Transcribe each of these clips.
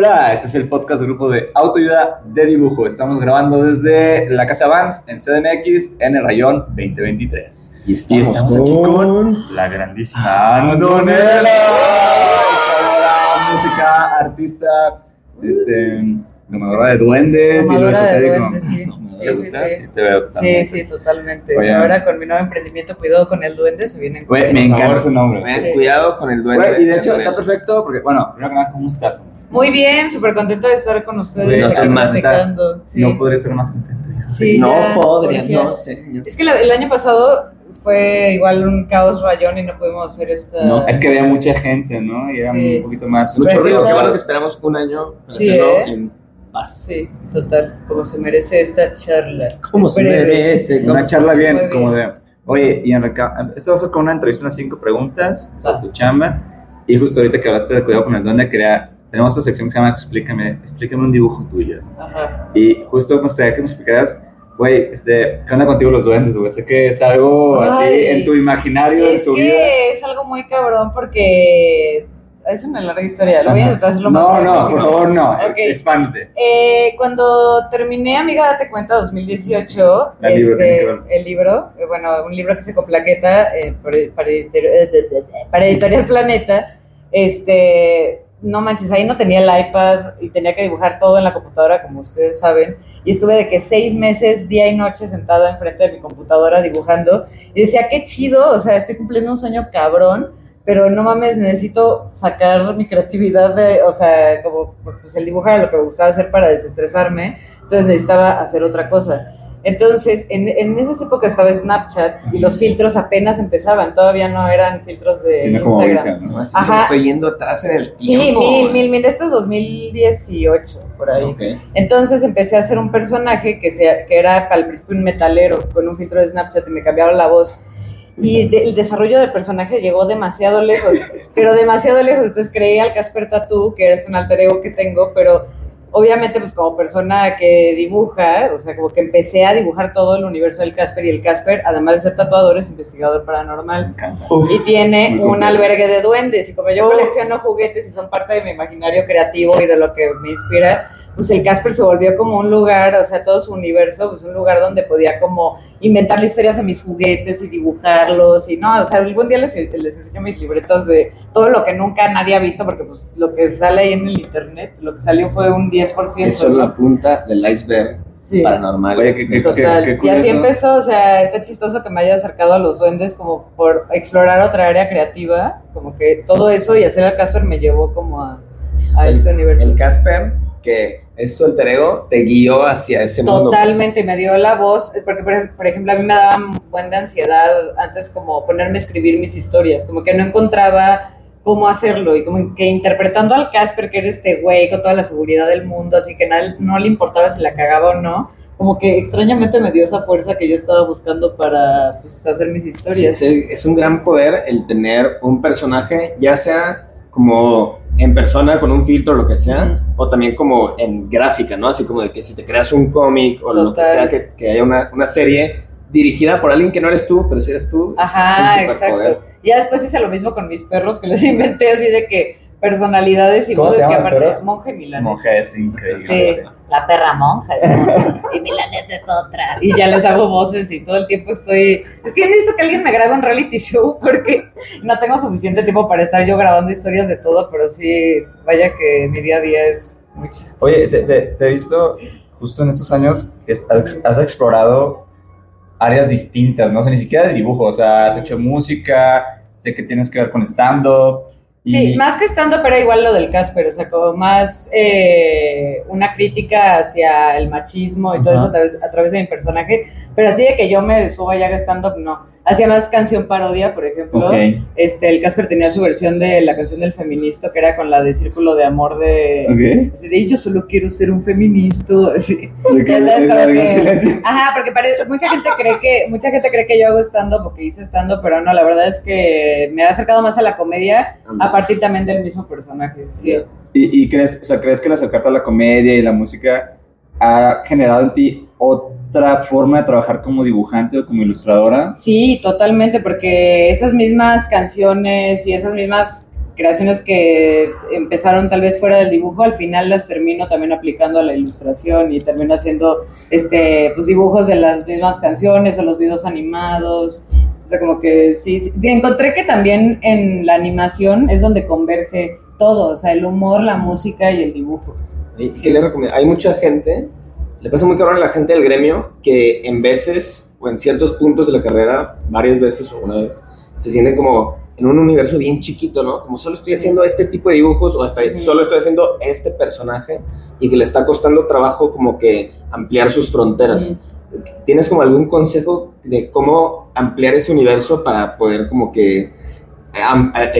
Hola, este es el podcast del grupo de autoayuda de dibujo. Estamos grabando desde la Casa Vans en CDMX en el rayón 2023. Y estamos, Y estamos aquí con la grandísima Andonela. Música, artista, este, domadora de duendes y lo Domadora esotérico. sí. ¿Te Sí, sí, gusta? sí. Sí, te veo Sí, totalmente. Oye. Ahora con mi nuevo emprendimiento, cuidado con el duende, se vienen Güey, me encanta su nombre. Cuidado con el duende. Güey, y de hecho está perfecto porque, bueno, primero que nada, ¿cómo estás? Muy bien, súper contenta de estar con ustedes aquí no, más, platicando. Sí. No podré ser más contento. Sí, no ya, podría, no señor. Es que la- el año pasado fue igual un caos rayón y no pudimos hacer esta. No, es que había mucha gente, ¿no? Y era Sí. un poquito más. Mucho ruido, qué bueno que esperamos un año para Sí, hacerlo ¿eh? en paz. Sí, total, como se merece esta charla. ¿Cómo se merece? Una charla bien, como de. Oye, y Enrique, esto va a ser con una entrevista, unas cinco preguntas sobre tu chamba. Y justo ahorita que hablaste de cuidado con el duende, quería. Tenemos esta sección que se llama Explícame, explícame un dibujo tuyo. Ajá. Y justo me gustaría que me explicaras, güey, este, ¿qué onda contigo los duendes, güey? Sé que es algo así Ay, en tu imaginario, en Es tu que vida. es algo muy cabrón porque es una larga historia. Lo voy a intentar hacerlo más No, no, por favor, no. Ok. Expande. Eh, cuando terminé Amiga Date Cuenta 2018, El libro, tiene que este, ver. el libro, eh, bueno, un libro que se coplaqueta eh, para, para para Editorial Planeta, este, no manches, ahí no tenía el iPad y tenía que dibujar todo en la computadora, como ustedes saben, y estuve de que seis meses, día y noche, sentada enfrente de mi computadora dibujando, y decía, qué chido, o sea, estoy cumpliendo un sueño cabrón, pero no mames, necesito sacar mi creatividad de, o sea, como pues el dibujar lo que me gustaba hacer para desestresarme, entonces necesitaba hacer otra cosa. Entonces, en, en esas épocas estaba Snapchat y los filtros apenas empezaban, todavía no eran filtros de Sí, no como Instagram. ahorita, ¿no? Así Ajá. estoy yendo atrás en el Sí, tiempo. mil, mil, mil, esto es 2018, por ahí. Ok. Entonces empecé a hacer un personaje que, se, que era al principio un metalero con un filtro de Snapchat y me cambiaron la voz. Y de- el desarrollo del personaje llegó demasiado lejos, pero demasiado lejos. Entonces creé al Casper Tattoo, que es un alter ego que tengo, pero obviamente pues como persona que dibuja, o sea, como que empecé a dibujar todo el universo del Casper y el Casper, además de ser tatuador, es investigador paranormal. Y tiene un albergue de duendes. Y como yo Uf. colecciono juguetes y son parte de mi imaginario creativo y de lo que me inspira, pues el Casper se volvió como un lugar, o sea, todo su universo, pues un lugar donde podía como inventarle historias de mis juguetes y dibujarlos. Y no, o sea, algún día les, les enseño mis libretas de todo lo que nunca nadie ha visto, porque pues lo que sale ahí en el internet, lo que salió fue un 10%. Es solo la punta del iceberg Sí. paranormal. Oye, qué- qué- Total. qué y así empezó, o sea, está chistoso que me haya acercado a los duendes como por explorar otra área creativa, como que todo eso y hacer al Casper me llevó como a, a El- este universo. El Casper, que es tu alter ego, te guió hacia ese mundo. Totalmente, me dio la voz, porque por, ej- por ejemplo a mí me daba un buen de ansiedad antes como ponerme a escribir mis historias, como que no encontraba cómo hacerlo y como que interpretando al Casper que era este güey con toda la seguridad del mundo, así que na- no le importaba si la cagaba o no, como que extrañamente me dio esa fuerza que yo estaba buscando para pues, hacer mis Sí, historias. es, es un gran poder el tener un personaje, ya sea como en persona con un filtro o lo que sea, o también como en gráfica, ¿no? Así como de que si te creas un cómic o lo que sea, que, que haya una, una serie dirigida por alguien que no eres tú, pero si eres tú, Ajá, es un superpoder. exacto. Ya después hice lo mismo con mis perros, que les inventé así de que personalidades y ¿Cómo se voces que aparte es monje milanés. Monje es increíble. Sí, la perra monja es y milanés es otra. Y ya les hago voces y todo el tiempo estoy... Es que necesito que alguien me grabe un reality show porque no tengo suficiente tiempo para estar yo grabando historias de todo, pero sí, vaya que mi día a día es muy chistoso. Oye, te, te- te he visto justo en estos años que has, has explorado áreas distintas, ¿no? O sea, ni siquiera de dibujo, o sea, has hecho música, sé que tienes que ver con stand-up. Y- Sí, más que estando, pero igual lo del Casper, o sea, como más eh, una crítica hacia el machismo y todo eso a través, a través de mi personaje, pero así de que yo me suba ya stand-up, no. Hacía más canción parodia, por ejemplo. Ok. Este, el Casper tenía su versión de la canción del feminista, que era con la de Círculo de Amor de... Ok. Así de, yo solo quiero ser un feminista, así. ¿De qué? Ya sabes, ¿Es como algo en que-? Ajá, porque pare- mucha gente cree que mucha gente cree que yo hago stand-up porque hice stand-up, pero no, la verdad es que me ha acercado más a la comedia a partir también del mismo personaje. Sí. ¿Y, y crees, o sea, crees que el acercarte a la comedia y la música ha generado en ti otra forma de trabajar como dibujante o como ilustradora? Sí, totalmente, porque esas mismas canciones y esas mismas creaciones que empezaron tal vez fuera del dibujo, al final las termino también aplicando a la ilustración y termino haciendo este pues dibujos de las mismas canciones o los videos animados. O sea, como que sí, sí. encontré que también en la animación es donde converge todo, o sea, el humor, la música y el dibujo. Y ¿qué le recomiendo? Hay mucha gente, le pasa muy cabrón a la gente del gremio que en veces o en ciertos puntos de la carrera, varias veces o una vez, se sienten como en un universo bien chiquito, ¿no? Como solo estoy haciendo este tipo de dibujos o hasta solo estoy haciendo este personaje y que le está costando trabajo como que ampliar sus fronteras. ¿Tienes como algún consejo de cómo ampliar ese universo para poder como que,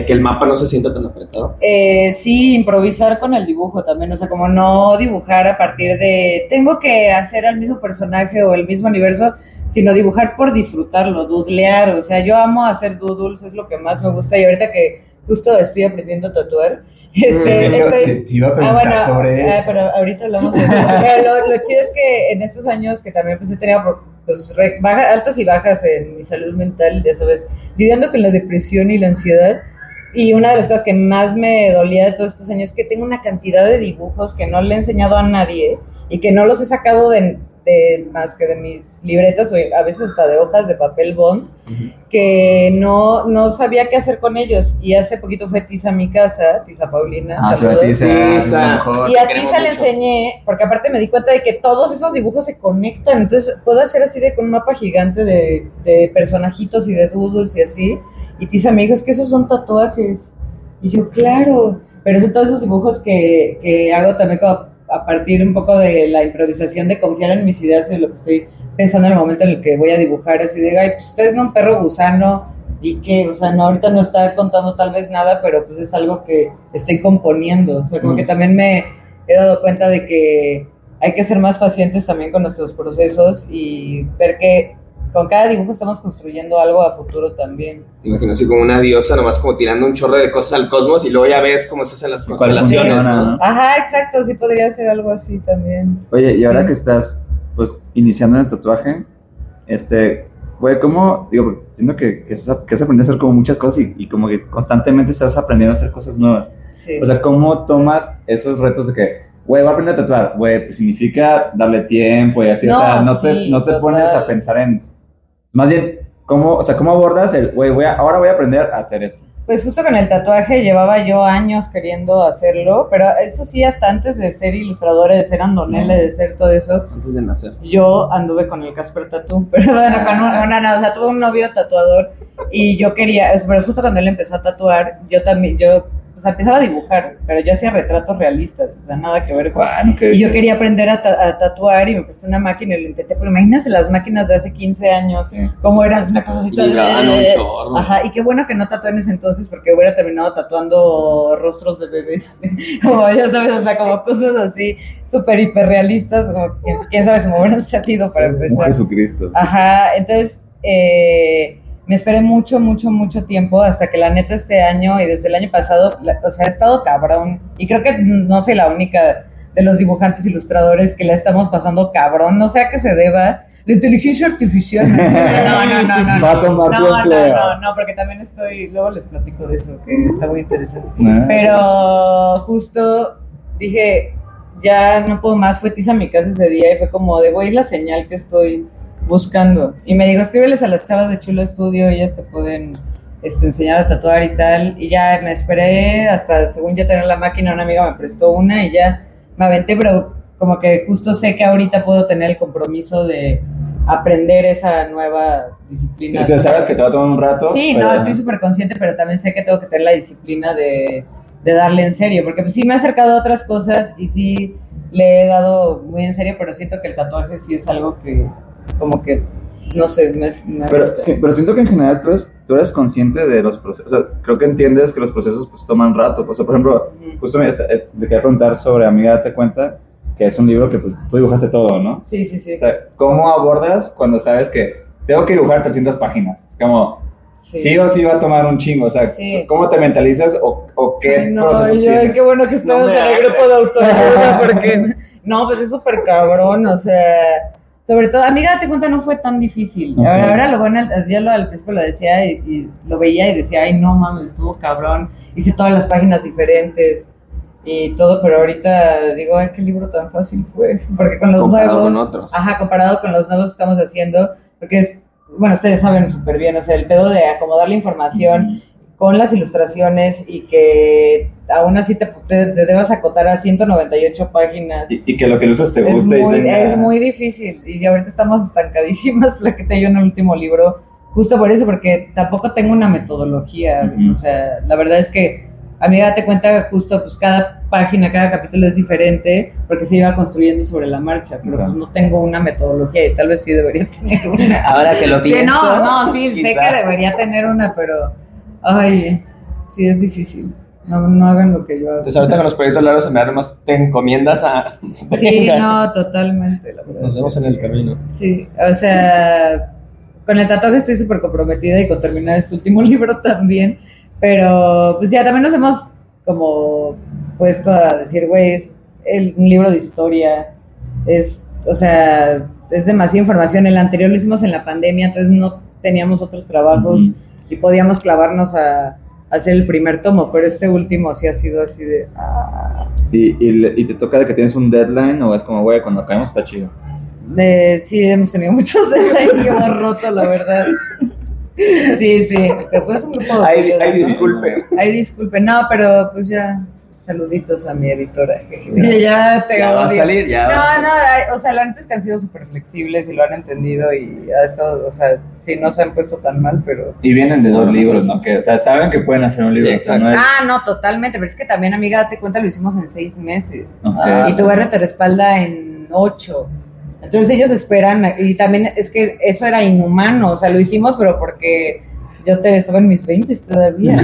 que el mapa no se sienta tan apretado? Eh, sí, improvisar con el dibujo también, o sea, como no dibujar a partir de tengo que hacer al mismo personaje o el mismo universo, sino dibujar por disfrutarlo, doodlear, o sea, yo amo hacer doodles, es lo que más me gusta y ahorita que justo estoy aprendiendo a tatuar, este, De hecho, estoy... te, te iba a Ah, preguntar bueno, sobre ah, eso. pero ahorita hablamos de eso. Pero lo, lo chido es que en estos años que también pues he tenido pues, re- baja- altas y bajas en mi salud mental, ya sabes, lidiando con la depresión y la ansiedad. Y una de las cosas que más me dolía de todos estos años es que tengo una cantidad de dibujos que no le he enseñado a nadie y que no los he sacado de, de- más que de mis libretas o a veces hasta de hojas de papel bond que no, no sabía qué hacer con ellos. Y hace poquito fue Tiza a mi casa, Tiza Paulina. Ah, sí, saludos. sí, sí, Tiza. Y a Tiza le enseñé, porque aparte me di cuenta de que todos esos dibujos se conectan. Entonces puedo hacer así de con un mapa gigante de, de personajitos y de doodles y así. Y Tiza me dijo, es que esos son tatuajes. Y yo, claro. Pero son todos esos dibujos que, que hago también como a partir un poco de la improvisación, de confiar en mis ideas y en lo que estoy pensando en el momento en el que voy a dibujar. Así de, ay, pues ustedes no un perro gusano. Y que, o sea, no, ahorita no está contando tal vez nada, pero pues es algo que estoy componiendo. O sea, como Mm. que también me he dado cuenta de que hay que ser más pacientes también con nuestros procesos y ver que con cada dibujo estamos construyendo algo a futuro también. Imagino así como una diosa, nomás como tirando un chorro de cosas al cosmos y luego ya ves cómo se hacen las constelaciones, funciona, ¿no? ¿no? Ajá, exacto, sí podría ser algo así también. Oye, y ahora Sí. que estás, pues, iniciando en el tatuaje, este, güey, ¿cómo, digo, porque siento que, que, has, que has aprendido a hacer como muchas cosas y, y como que constantemente estás aprendiendo a hacer cosas nuevas. Sí. O sea, ¿cómo tomas esos retos de que, güey, voy a aprender a tatuar? Güey, pues significa darle tiempo y así, o No, sea, no te, no te total. pones a pensar en, más bien, ¿cómo, o sea, cómo abordas el, güey, voy a, ahora voy a aprender a hacer eso? Pues justo con el tatuaje llevaba yo años queriendo hacerlo, pero eso sí, hasta antes de ser ilustradora, de ser andonela, de ser todo eso, Antes de nacer. yo anduve con el Casper Tattoo, pero bueno, con un- una, no, o sea, tuve un novio tatuador y yo quería, es- pero justo cuando él empezó a tatuar, yo también, yo, o sea, empezaba a dibujar, pero yo hacía retratos realistas, o sea, nada que ver con... Bueno, que- Y yo quería aprender a, ta- a tatuar y me presté una máquina y lo intenté, pero imagínense las máquinas de hace 15 años, Sí. cómo eran una cosa así Y un chorro. Ajá, y qué bueno que no tatué en ese entonces porque hubiera terminado tatuando rostros de bebés. como ya sabes, o sea, como cosas así súper hiperrealistas, como quién, quién sabe si me hubieran salido para Un empezar. Jesucristo. Ajá, entonces eh, me esperé mucho, mucho, mucho tiempo hasta que la neta este año y desde el año pasado, la- o sea, ha estado cabrón. Y creo que no soy la única de los dibujantes ilustradores que la estamos pasando cabrón. No sé a qué se deba. La inteligencia artificial. No, no, no, no. no. Va a tomar no. No, no, no, porque también estoy, luego les platico de eso, que está muy interesante. Ah. Pero justo dije, ya no puedo más, fue tiza a mi casa ese día y fue como de, güey, es la señal que estoy buscando. Y me dijo, escríbeles a las chavas de Chulo Estudio, ellas te pueden este, enseñar a tatuar y tal. Y ya me esperé hasta, según yo tener la máquina, una amiga me prestó una y ya me aventé, pero como que justo sé que ahorita puedo tener el compromiso de aprender esa nueva disciplina. O sea, sabes que te va a tomar un rato. Sí, pero- no, estoy súper consciente, pero también sé que tengo que tener la disciplina de, de darle en serio, porque pues, sí me he acercado a otras cosas y sí le he dado muy en serio, pero siento que el tatuaje sí es algo que como que, no sé, me, me Pero, gusta. sí, pero siento que en general tú eres, tú eres consciente de los procesos. O sea, creo que entiendes que los procesos pues toman rato. O sea, por ejemplo, justo me, te quería preguntar sobre Amiga Date Cuenta, que es un libro que pues, tú dibujaste todo, ¿no? Sí, sí, sí. O sea, ¿cómo abordas cuando sabes que tengo que dibujar 300 páginas? Es como, sí. o sí va a tomar un chingo. O sea, Sí. ¿cómo te mentalizas o, o qué Ay, no, proceso yo, tienes? qué bueno que estamos No en el grupo de autoayuda, porque no, pues es súper cabrón, o sea, sobre todo, amiga, date cuenta, no fue tan difícil. Ahora, ahora lo bueno, yo lo, al principio lo decía y, y lo veía y decía, ay, no mames, estuvo cabrón. hice todas las páginas diferentes y todo, pero ahorita digo, ay, qué libro tan fácil fue, porque con los Comparado nuevos, con otros. ajá, comparado con los nuevos que estamos haciendo, porque es, bueno, ustedes saben súper bien, o sea, el pedo de acomodar la información con las ilustraciones y que aún así te, te, te debas acotar a 198 páginas. Y, y que lo que le usas te Es guste. y muy, tenga- es muy difícil y ahorita estamos estancadísimas, Plaqueta y yo en el último libro, justo por eso, porque tampoco tengo una metodología, Ujú. o sea, la verdad es que a mí date cuenta justo pues cada página, cada capítulo es diferente porque se iba construyendo sobre la marcha, pero pues no tengo una metodología y tal vez sí debería tener una. Ahora que lo Que pienso. no, no, sí, sé quizá. que debería tener una, pero ay, sí es difícil. No, no hagan lo que yo hago. Entonces ahorita con los proyectos largos en verdad nomás te encomiendas a... Sí, no, totalmente, la verdad. Nos vemos en el camino. Sí, o sea, con el tatuaje estoy súper comprometida y con terminar este último libro también, pero pues ya también nos hemos como puesto a decir, güey, es el- un libro de historia, es, o sea, es demasiada información, el anterior lo hicimos en la pandemia, entonces no teníamos otros trabajos y podíamos clavarnos a, a hacer el primer tomo, pero este último sí ha sido así de... ah, Y, y, y te toca de que tienes un deadline o es como, güey, cuando acabemos está chido. De, sí, hemos tenido muchos deadlines que hemos roto, la verdad. Sí, sí. Después un grupo de Ay, ay, disculpe. Ay, disculpe. No, pero pues ya. Saluditos a mi editora. ya te Ya va a salir, ya va a No, no, o sea, la neta es que han sido súper flexibles y lo han entendido y ha estado, o sea, sí, no se han puesto tan mal, pero... Y vienen de dos libros, ¿no? Que, o sea, saben que pueden hacer un libro. Sí, o sea, no es... Ah, no, totalmente, pero es que también, amiga, date cuenta, lo hicimos en seis meses. Ok. Ah, y tu barrio te respalda en ocho. Entonces ellos esperan, y también es que eso era inhumano, o sea, lo hicimos, pero porque yo te, estaba en mis 20 todavía.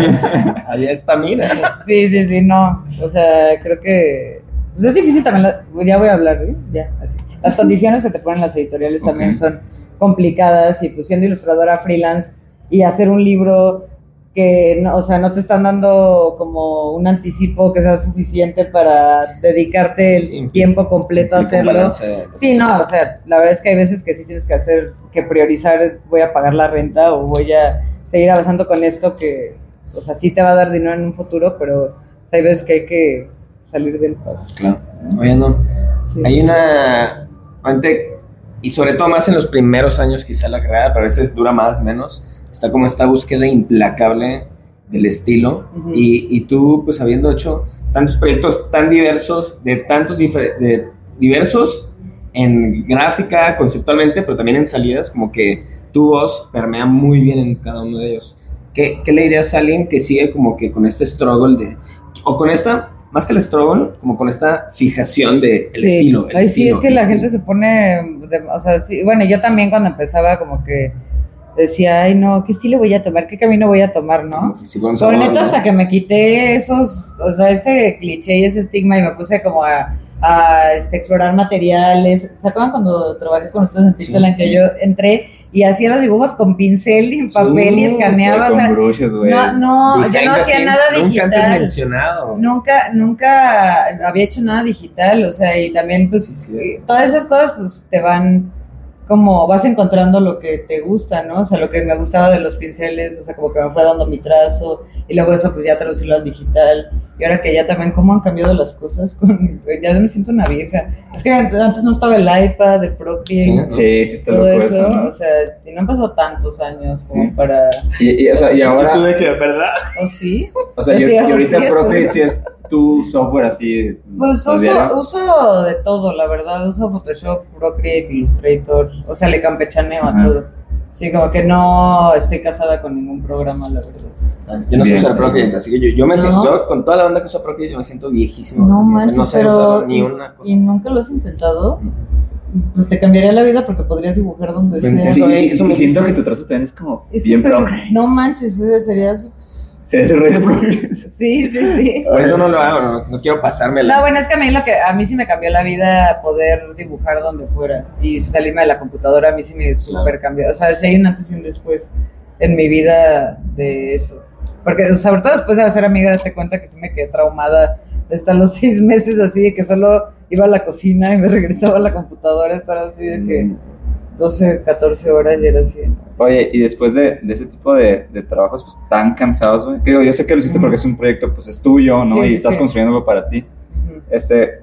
Ahí está, mira. sí, sí, sí, no. O sea, creo que pues es difícil también, la- ya voy a hablar, ¿eh? ya, así. Las condiciones que te ponen las editoriales también son complicadas y pues siendo ilustradora freelance y hacer un libro que, no, o sea, no te están dando como un anticipo que sea suficiente para dedicarte el Sí, tiempo completo a hacerlo. balance Sí, no, o sea, la verdad es que hay veces que sí tienes que hacer, que priorizar, voy a pagar la renta o voy a seguir avanzando con esto que, o sea, sí te va a dar dinero en un futuro, pero o sea, hay veces que hay que salir del paso. Claro. Oye, no. Sí. Hay una. Ante- y sobre todo más en los primeros años, quizá la carrera, pero a veces dura más, menos. Está como esta búsqueda implacable del estilo. Ujú. y, y tú, pues habiendo hecho tantos proyectos tan diversos, de tantos de diversos en gráfica, conceptualmente, pero también en salidas, como que tu voz permea muy bien en cada uno de ellos. ¿Qué, qué le dirías a alguien que sigue como que con este struggle de, o con esta, más que el struggle, como con esta fijación de el Sí. estilo? el Ay, sí, estilo, es que la estilo? gente se pone, de- o sea, sí, bueno, yo también cuando empezaba como que decía, ay, no, ¿qué estilo voy a tomar? ¿Qué camino voy a tomar, no? Sabor, neta, ¿no? hasta que me quité esos, o sea, ese cliché y ese estigma y me puse como a, a, este, explorar materiales. ¿Se acuerdan cuando trabajé con ustedes en Pixeland Sí, que sí. yo entré y hacía los dibujos con pincel y en papel y Sí, escaneaba? O con sea, brushes, güey. no, no, yo Behind no the hacía scenes, nada Nunca antes digital. mencionado. Nunca, nunca había hecho nada digital, o sea, y también pues Sí, sí. todas esas cosas pues te van como vas encontrando lo que te gusta, ¿no? O sea, lo que me gustaba de los pinceles, o sea, como que me fue dando mi trazo y luego eso pues ya traducirlo al digital y ahora que ya también cómo han cambiado las cosas con ya me siento una vieja. Es que antes no estaba el iPad, el Procreate, Sí. Sí, sí está todo loco eso, eso, ¿no? o sea, y no han pasado tantos años como Sí. para Y, y, o sea, y ahora, tú de que, ¿verdad? ¿o sí? o sea, y, Sí, y ahorita sí, Procreate sí es tu software así. Pues ¿lo uso, uso de todo, la verdad. Uso Photoshop, Procreate, Illustrator. O sea, le campechaneo a todo. Sí, como que no estoy casada con ningún programa, la verdad. Yo no sé Bien, usar sí. Procreate, así que yo, yo me ¿No? siento, yo con toda la banda que usa Procreate, yo me siento viejísimo. No manches, no sé pero. usar ni y- una cosa. ¿Y nunca lo has intentado? Pues te cambiaría la vida porque podrías dibujar donde sea. Sí, Eso- me siento que tu trazo también es como Es bien Procreate. No manches, eh, sería. su- Se hace rey de Procreate. Sí, sí, sí. Por eso no lo hago, no, no quiero pasarme la... No, bueno, es que a mí lo que a mí sí me cambió la vida poder dibujar donde fuera y salirme de la computadora a mí sí me súper cambió. O sea, sí hay un antes y un después en mi vida de eso. Porque sobre todo después de hacer amiga, date cuenta que sí me quedé traumada estar los seis meses así, de que solo iba a la cocina y me regresaba a la computadora, estar así de que... 12, 14 horas y era así. Oye, y después de, de ese tipo de, de trabajos pues tan cansados, güey, que digo, yo sé que lo hiciste porque es un proyecto, pues es tuyo, ¿no? Sí, y estás sí. construyendo algo para ti. Este,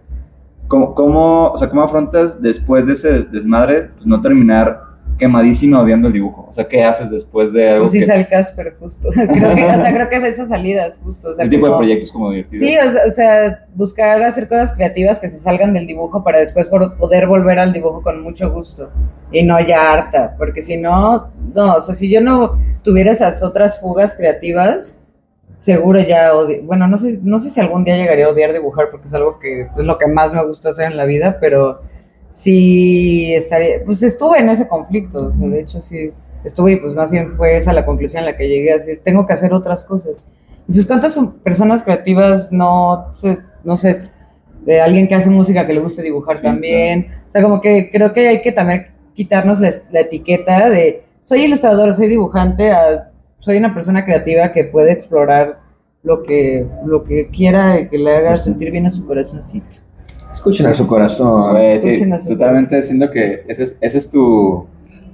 ¿cómo, cómo, o sea, ¿cómo afrontas después de ese desmadre, pues no terminar quemadísimo odiando el dibujo? O sea, ¿qué haces después de algo Pues que, hice el Casper justo. creo que, o sea, creo que esas salidas justo. O sea, ese tipo de proyectos como divertidos? Sí, o sea, o sea, buscar hacer cosas creativas que se salgan del dibujo para después poder volver al dibujo con mucho gusto y no ya harta, porque si no, no, o sea, si yo no tuviera esas otras fugas creativas, seguro ya odi- bueno, no sé, no sé si algún día llegaría a odiar dibujar porque es algo que es lo que más me gusta hacer en la vida, pero sí estaría, pues estuve en ese conflicto, o sea, de hecho sí estuve y pues más bien fue esa la conclusión a la que llegué, así, tengo que hacer otras cosas. Y pues cuántas son personas creativas no sé, no sé, de alguien que hace música que le guste dibujar Sí, también. O sea, como que creo que hay que también quitarnos la, la etiqueta de soy ilustrador, soy dibujante, a, soy una persona creativa que puede explorar lo que, lo que quiera que le haga sentir bien a su corazoncito. Escuchen a su corazón. Güey, sí, a su totalmente siento que ese es, ese es tu,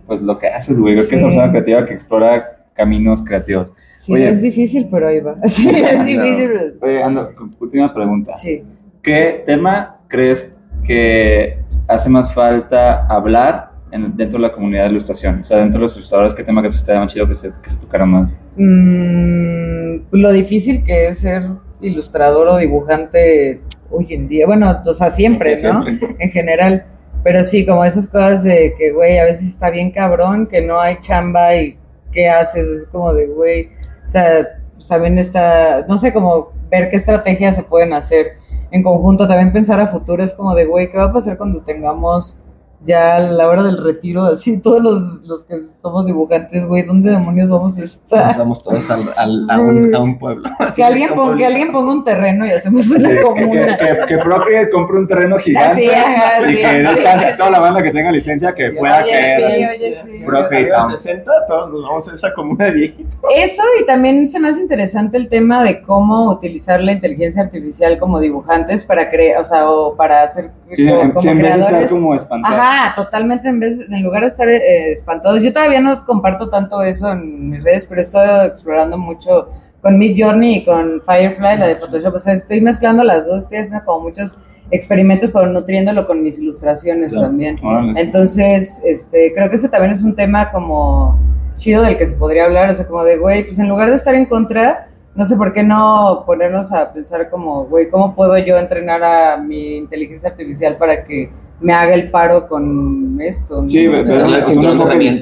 pues lo que haces, güey, es que es una persona creativa que explora caminos creativos. Sí, Oye. es difícil, pero ahí va. Sí, es difícil. pero- Oye, Ando, última pregunta. Sí. ¿Qué tema crees que hace más falta hablar en- dentro de la comunidad de ilustración? O sea, dentro de los ilustradores, ¿qué tema que se estaría más chido que se, que se tocara más? Mm, lo difícil que es ser ilustrador o dibujante hoy en día. Bueno, o sea, siempre, ¿no? Siempre. En general. Pero sí, como esas cosas de que, güey, a veces está bien cabrón, que no hay chamba y qué haces. Es como de, güey, o sea, también está, no sé, como ver qué estrategias se pueden hacer en conjunto. También pensar a futuro es como de, güey, ¿qué va a pasar cuando tengamos ya la hora del retiro? Así, todos los, los que somos dibujantes, güey, ¿dónde demonios vamos a Nos estar? vamos todos al- al- a, un, a un pueblo. Que alguien, ponga, que alguien ponga un terreno y hacemos una que, comuna. que, que Procreate compre un terreno gigante Así, ajá, y sí. que de chance a toda la banda que tenga licencia que pueda Oye, caer. sí, oye, sí. Procreate Arriba Town. de 60, todos nos vamos a esa comuna de viejitos. Eso y también se me hace interesante el tema de cómo utilizar la inteligencia artificial como dibujantes para crear, o sea, o para hacer Sí, como, en, como sí, en vez de estar creadores. como espantado. Ajá, totalmente en vez, en lugar de estar eh, espantados. Yo todavía no comparto tanto eso en mis redes, pero he estado explorando mucho con Mid Journey y con Firefly, la de Photoshop. O sea, estoy mezclando las dos, estoy haciendo como muchos experimentos, pero nutriéndolo con mis ilustraciones Claro. también. Órale. Entonces, este, creo que ese también es un tema como chido del que se podría hablar, o sea, como de, güey, pues en lugar de estar en contra, no sé por qué no ponernos a pensar como, güey, ¿cómo puedo yo entrenar a mi inteligencia artificial para que me haga el paro con esto? ¿no? Sí, O sea, pero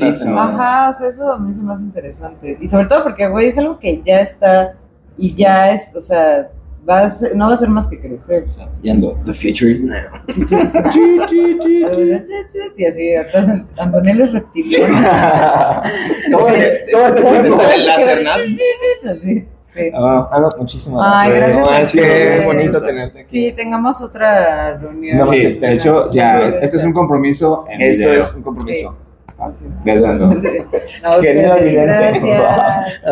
es. Ajá, o sea, eso a mí hace interesante. Y sobre todo porque, güey, es algo que ya está y ya es, o sea, va a ser- no va a ser más que crecer. Yendo, the future is now. y así, entonces, Antonello es reptiliano. Ah, ah, no, muchísimas Ay, gracias. gracias a es que bonito tenerte aquí. Sí, tengamos otra reunión. No, Sí, de hecho, Sí, ya, sí, sí. este es un compromiso en Esto video. es un compromiso. Ah, sí. Gracias. No, Querido. Gracias.